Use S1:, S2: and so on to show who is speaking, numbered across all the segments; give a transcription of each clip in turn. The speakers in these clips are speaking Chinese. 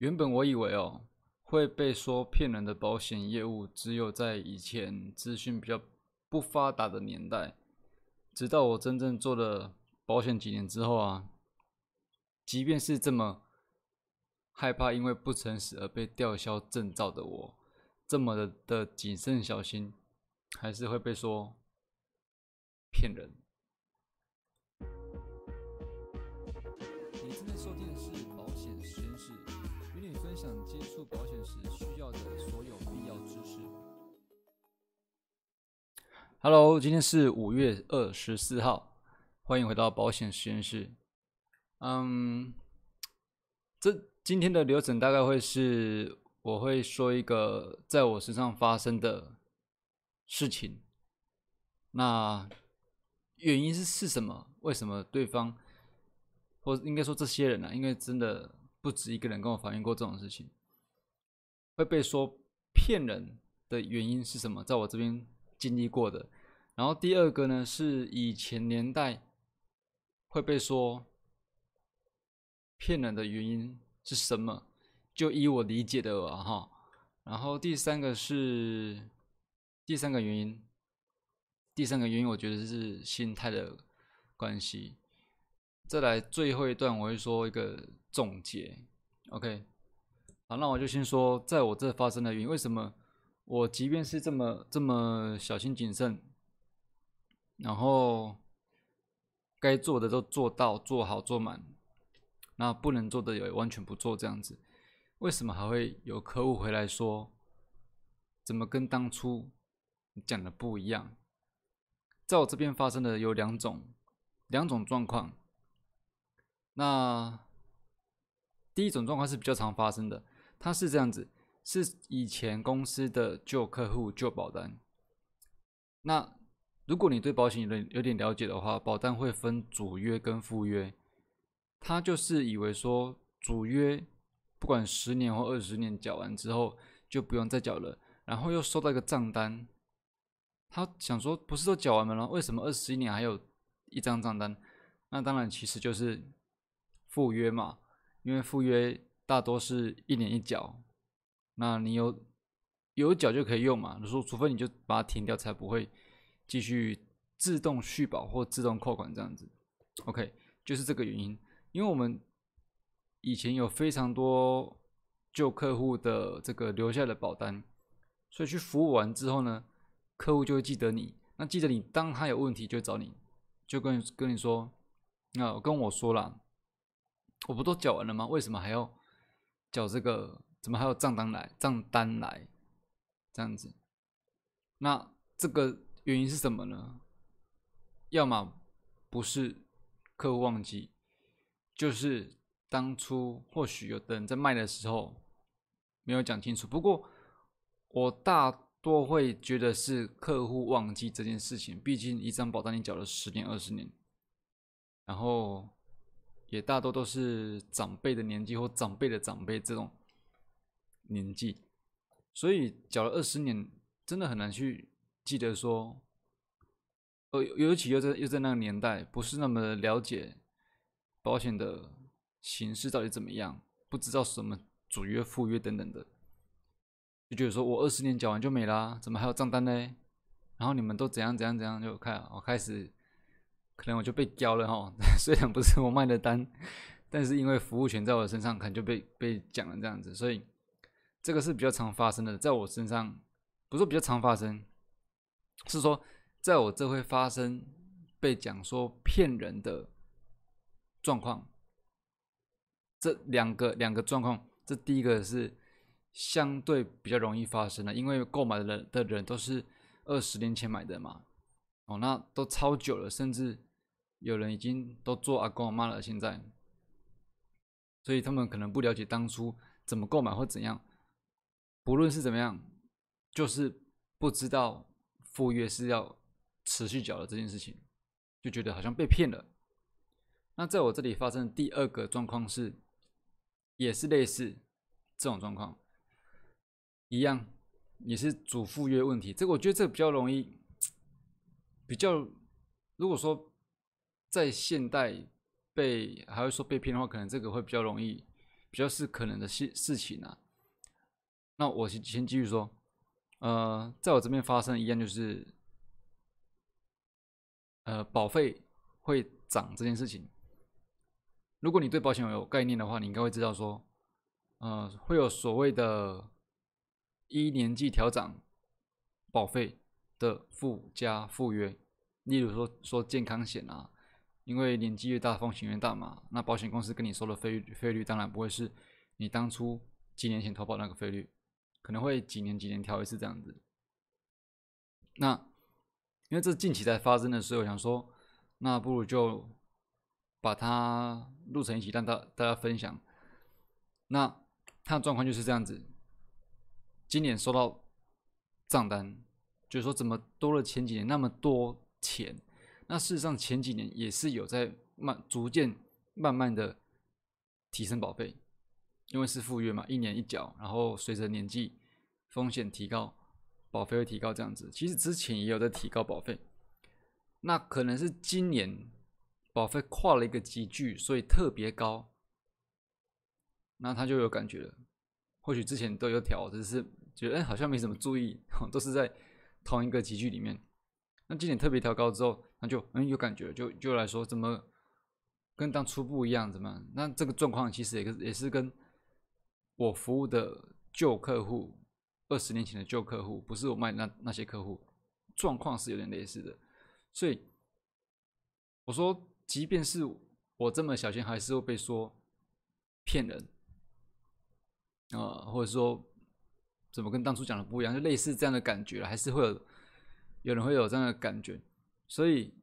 S1: 原本我以为哦会被说骗人的保险业务，只有在以前资讯比较不发达的年代。直到我真正做了保险几年之后啊，即便是这么害怕因为不诚实而被吊销证照的我，这么的的谨慎小心，还是会被说骗人。Hello，今天是五月二十四号，欢迎回到保险实验室。嗯，这今天的流程大概会是，我会说一个在我身上发生的事情。那原因是是什么？为什么对方，或应该说这些人呢？因为真的不止一个人跟我反映过这种事情，会被说骗人的原因是什么？在我这边。经历过的，然后第二个呢是以前年代会被说骗人的原因是什么？就依我理解的啊哈。然后第三个是第三个原因，第三个原因我觉得是心态的关系。再来最后一段我会说一个总结，OK。好，那我就先说在我这发生的原因，为什么？我即便是这么这么小心谨慎，然后该做的都做到做好做满，那不能做的也完全不做这样子，为什么还会有客户回来说，怎么跟当初讲的不一样？在我这边发生的有两种两种状况，那第一种状况是比较常发生的，它是这样子。是以前公司的旧客户旧保单。那如果你对保险有点有点了解的话，保单会分主约跟附约。他就是以为说主约不管十年或二十年缴完之后就不用再缴了，然后又收到一个账单，他想说不是都缴完了吗？为什么二十一年还有一张账单？那当然其实就是附约嘛，因为附约大多是一年一缴。那你有有缴就可以用嘛？你说除非你就把它停掉，才不会继续自动续保或自动扣款这样子。OK，就是这个原因。因为我们以前有非常多旧客户的这个留下的保单，所以去服务完之后呢，客户就会记得你。那记得你，当他有问题就找你，就跟跟你说，那跟我说了，我不都缴完了吗？为什么还要缴这个？怎么还有账单来？账单来，这样子，那这个原因是什么呢？要么不是客户忘记，就是当初或许有的人在卖的时候没有讲清楚。不过我大多会觉得是客户忘记这件事情，毕竟一张保单你缴了十年、二十年，然后也大多都是长辈的年纪或长辈的长辈这种。年纪，所以缴了二十年，真的很难去记得说，呃，尤其又在又在那个年代，不是那么了解保险的形式到底怎么样，不知道什么主约、副约等等的，就觉得说我二十年缴完就没啦，怎么还有账单呢？然后你们都怎样怎样怎样，就开我开始，可能我就被交了哈，虽然不是我卖的单，但是因为服务权在我身上，可能就被被讲了这样子，所以。这个是比较常发生的，在我身上不是比较常发生，是说在我这会发生被讲说骗人的状况。这两个两个状况，这第一个是相对比较容易发生的，因为购买的人的人都是二十年前买的嘛，哦，那都超久了，甚至有人已经都做阿公阿妈了，现在，所以他们可能不了解当初怎么购买或怎样。不论是怎么样，就是不知道赴约是要持续缴的这件事情，就觉得好像被骗了。那在我这里发生的第二个状况是，也是类似这种状况，一样也是主赴约问题。这个我觉得这个比较容易，比较如果说在现代被还会说被骗的话，可能这个会比较容易比较是可能的事事情啊。那我先先继续说，呃，在我这边发生一样就是，呃，保费会涨这件事情。如果你对保险有概念的话，你应该会知道说，呃，会有所谓的一年季调涨保费的附加附约，例如说说健康险啊。因为年纪越大，风险越大嘛。那保险公司跟你收的费率，费率当然不会是你当初几年前投保那个费率，可能会几年几年调一次这样子。那因为这近期才发生的，时候我想说，那不如就把它录成一起，让大大家分享。那它的状况就是这样子，今年收到账单，就是说怎么多了前几年那么多钱。那事实上前几年也是有在慢逐渐慢慢的提升保费，因为是赴约嘛，一年一缴，然后随着年纪风险提高，保费会提高这样子。其实之前也有在提高保费，那可能是今年保费跨了一个级距，所以特别高，那他就有感觉了。或许之前都有调，只是觉得哎好像没怎么注意，都是在同一个集距里面。那今年特别调高之后，那就嗯有感觉，就就来说怎么跟当初不一样，怎么？那这个状况其实也也是跟我服务的旧客户，二十年前的旧客户，不是我卖那那些客户，状况是有点类似的。所以我说，即便是我这么小心，还是会被说骗人啊，或者说怎么跟当初讲的不一样，就类似这样的感觉，还是会有。有人会有这样的感觉，所以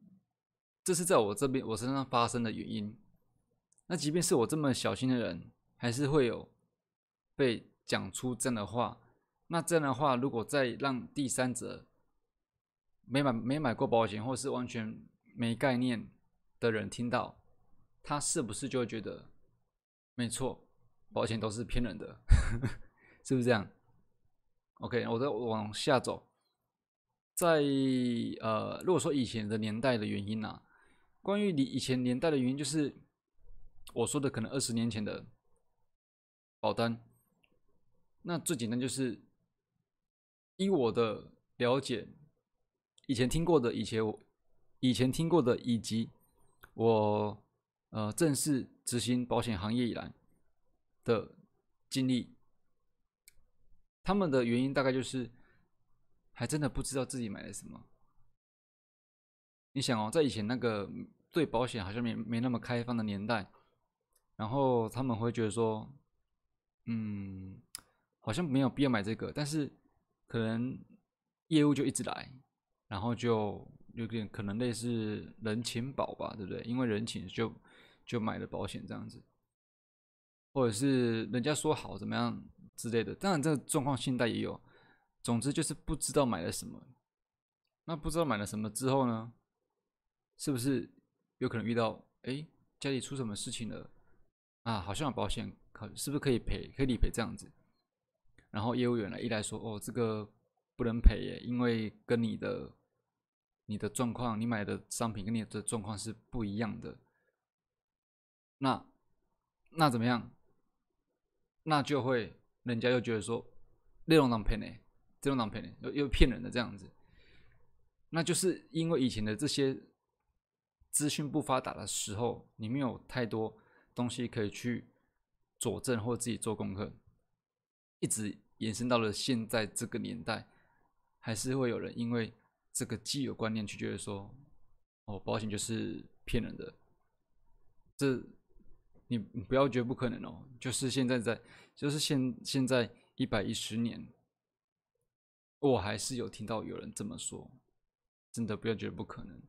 S1: 这是在我这边我身上发生的原因。那即便是我这么小心的人，还是会有被讲出这样的话。那这样的话，如果再让第三者没买没买过保险，或是完全没概念的人听到，他是不是就会觉得没错，保险都是骗人的？是不是这样？OK，我再往下走。在呃，如果说以前的年代的原因呐，关于你以前年代的原因，就是我说的可能二十年前的保单，那最简单就是依我的了解，以前听过的，以前我以前听过的，以及我呃正式执行保险行业以来的经历，他们的原因大概就是。还真的不知道自己买了什么。你想哦，在以前那个对保险好像没没那么开放的年代，然后他们会觉得说，嗯，好像没有必要买这个，但是可能业务就一直来，然后就有点可能类似人情保吧，对不对？因为人情就就买了保险这样子，或者是人家说好怎么样之类的。当然，这个状况现在也有。总之就是不知道买了什么，那不知道买了什么之后呢，是不是有可能遇到哎家里出什么事情了啊？好像有保险可是不是可以赔可以理赔这样子？然后业务员来一来说哦这个不能赔耶，因为跟你的你的状况，你买的商品跟你的状况是不一样的。那那怎么样？那就会人家又觉得说内容能赔呢？这种当骗人又又骗人的这样子，那就是因为以前的这些资讯不发达的时候，你没有太多东西可以去佐证或自己做功课，一直延伸到了现在这个年代，还是会有人因为这个既有观念去觉得说，哦，保险就是骗人的，这你不要觉得不可能哦，就是现在在，就是现现在一百一十年。我还是有听到有人这么说，真的不要觉得不可能。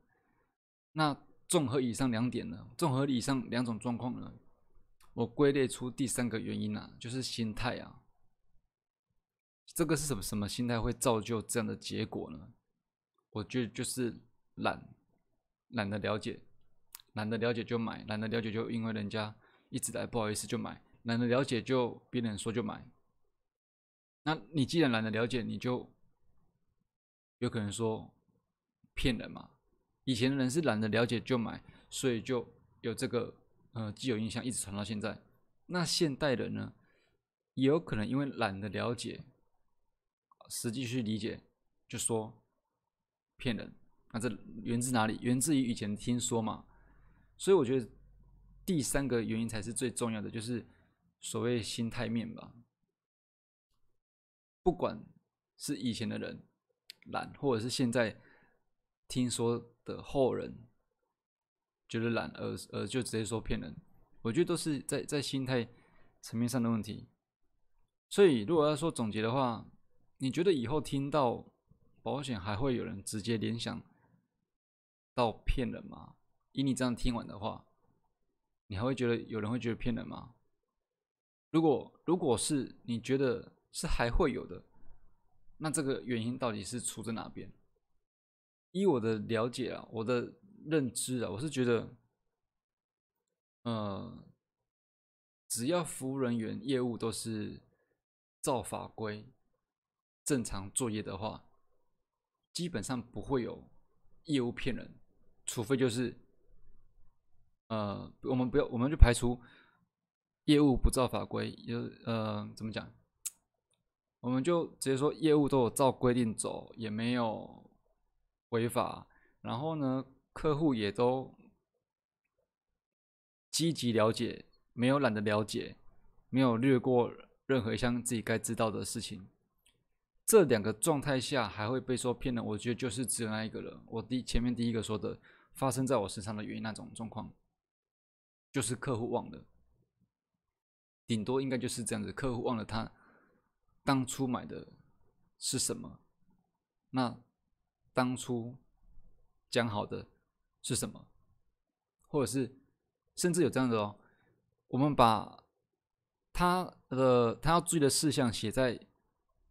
S1: 那综合以上两点呢？综合以上两种状况呢？我归类出第三个原因啊，就是心态啊。这个是什么什么心态会造就这样的结果呢？我觉得就是懒，懒得了解，懒得了解就买，懒得了解就因为人家一直来不好意思就买，懒得了解就别人说就买。那你既然懒得了解，你就。有可能说骗人嘛？以前的人是懒得了解就买，所以就有这个呃既有印象一直传到现在。那现代人呢，也有可能因为懒得了解，实际去理解，就说骗人。那这源自哪里？源自于以前听说嘛。所以我觉得第三个原因才是最重要的，就是所谓心态面吧。不管是以前的人懒，或者是现在听说的后人觉得懒而而就直接说骗人，我觉得都是在在心态层面上的问题。所以如果要说总结的话，你觉得以后听到保险还会有人直接联想到骗人吗？以你这样听完的话，你还会觉得有人会觉得骗人吗？如果如果是你觉得是还会有的，那这个原因到底是出在哪边？依我的了解啊，我的认知啊，我是觉得，呃，只要服务人员业务都是照法规正常作业的话，基本上不会有业务骗人，除非就是。呃，我们不要，我们就排除业务不照法规，有呃，怎么讲？我们就直接说业务都有照规定走，也没有违法。然后呢，客户也都积极了解，没有懒得了解，没有略过任何一项自己该知道的事情。这两个状态下还会被说骗人，我觉得就是只有那一个了。我第前面第一个说的发生在我身上的原因那种状况。就是客户忘了，顶多应该就是这样子。客户忘了他当初买的是什么，那当初讲好的是什么，或者是甚至有这样的哦，我们把他的他要注意的事项写在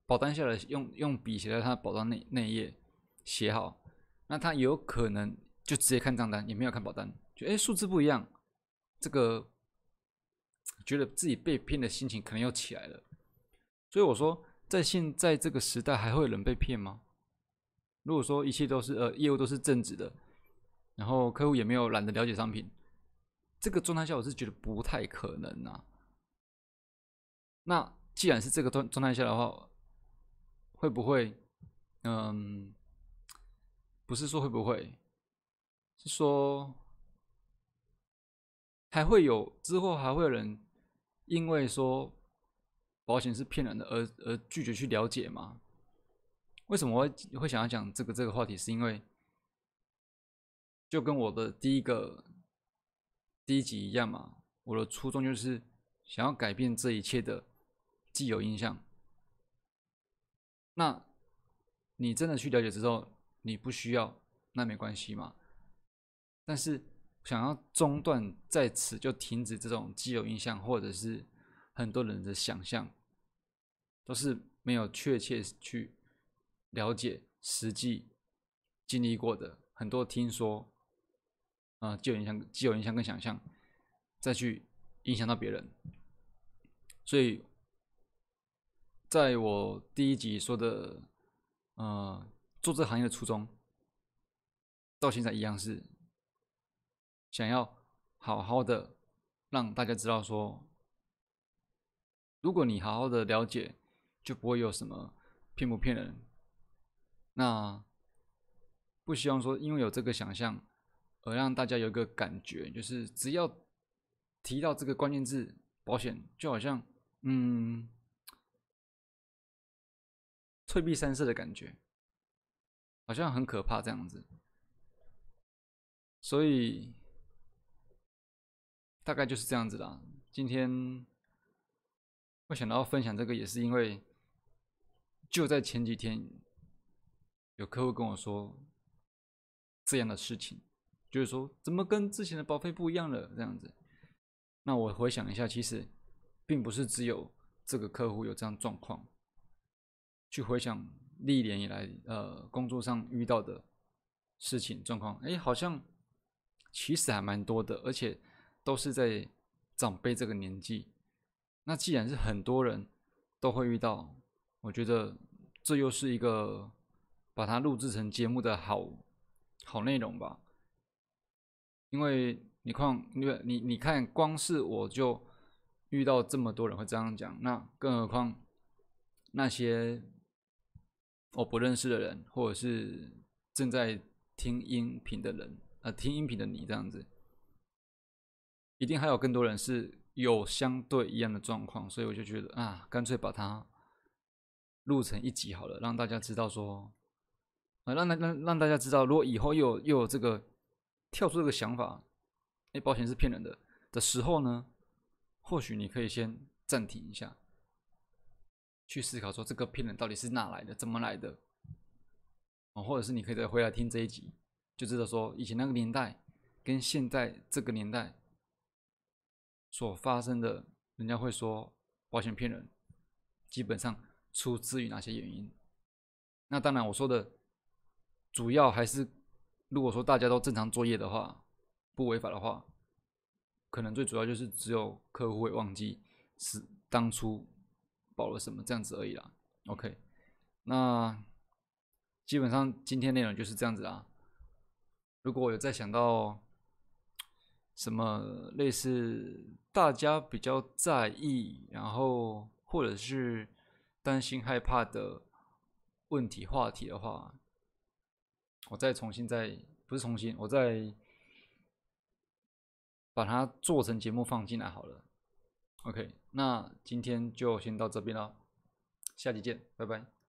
S1: 保单下来，用用笔写在他保单内内页写好，那他有可能就直接看账单，也没有看保单，就哎数字不一样。这个觉得自己被骗的心情可能又起来了，所以我说，在现在这个时代，还会有人被骗吗？如果说一切都是呃业务都是正直的，然后客户也没有懒得了解商品，这个状态下，我是觉得不太可能啊。那既然是这个状状态下的话，会不会？嗯，不是说会不会，是说。还会有之后还会有人因为说保险是骗人的而而拒绝去了解吗？为什么会会想要讲这个这个话题？是因为就跟我的第一个第一集一样嘛，我的初衷就是想要改变这一切的既有印象。那你真的去了解之后，你不需要那没关系嘛？但是。想要中断在此就停止这种既有印象，或者是很多人的想象，都是没有确切去了解实际经历过的很多听说，啊，既有印象、既有印象跟想象，再去影响到别人。所以，在我第一集说的，呃，做这行业的初衷，到现在一样是。想要好好的让大家知道说，如果你好好的了解，就不会有什么骗不骗人。那不希望说因为有这个想象而让大家有一个感觉，就是只要提到这个关键字保险，就好像嗯退避三舍的感觉，好像很可怕这样子。所以。大概就是这样子啦。今天我想到分享这个，也是因为就在前几天，有客户跟我说这样的事情，就是说怎么跟之前的保费不一样了这样子。那我回想一下，其实并不是只有这个客户有这样状况。去回想历年以来，呃，工作上遇到的事情状况，哎，好像其实还蛮多的，而且。都是在长辈这个年纪，那既然是很多人都会遇到，我觉得这又是一个把它录制成节目的好好内容吧。因为你看，因为你你看，光是我就遇到这么多人会这样讲，那更何况那些我不认识的人，或者是正在听音频的人，呃，听音频的你这样子，一定还有更多人是有相对一样的状况，所以我就觉得啊，干脆把它录成一集好了，让大家知道说，啊，让让让让大家知道，如果以后又有又有这个跳出这个想法，哎，保险是骗人的的时候呢？或许你可以先暂停一下，去思考说这个骗人到底是哪来的，怎么来的？哦，或者是你可以再回来听这一集，就知道说以前那个年代跟现在这个年代所发生的，人家会说保险骗人，基本上出自于哪些原因？那当然，我说的主要还是，如果说大家都正常作业的话，不违法的话。可能最主要就是只有客户会忘记是当初保了什么这样子而已啦。OK，那基本上今天内容就是这样子啊。如果我有再想到什么类似大家比较在意，然后或者是担心害怕的问题话题的话，我再重新再不是重新，我再。把它做成节目放进来好了，OK，那今天就先到这边了，下期见，拜拜。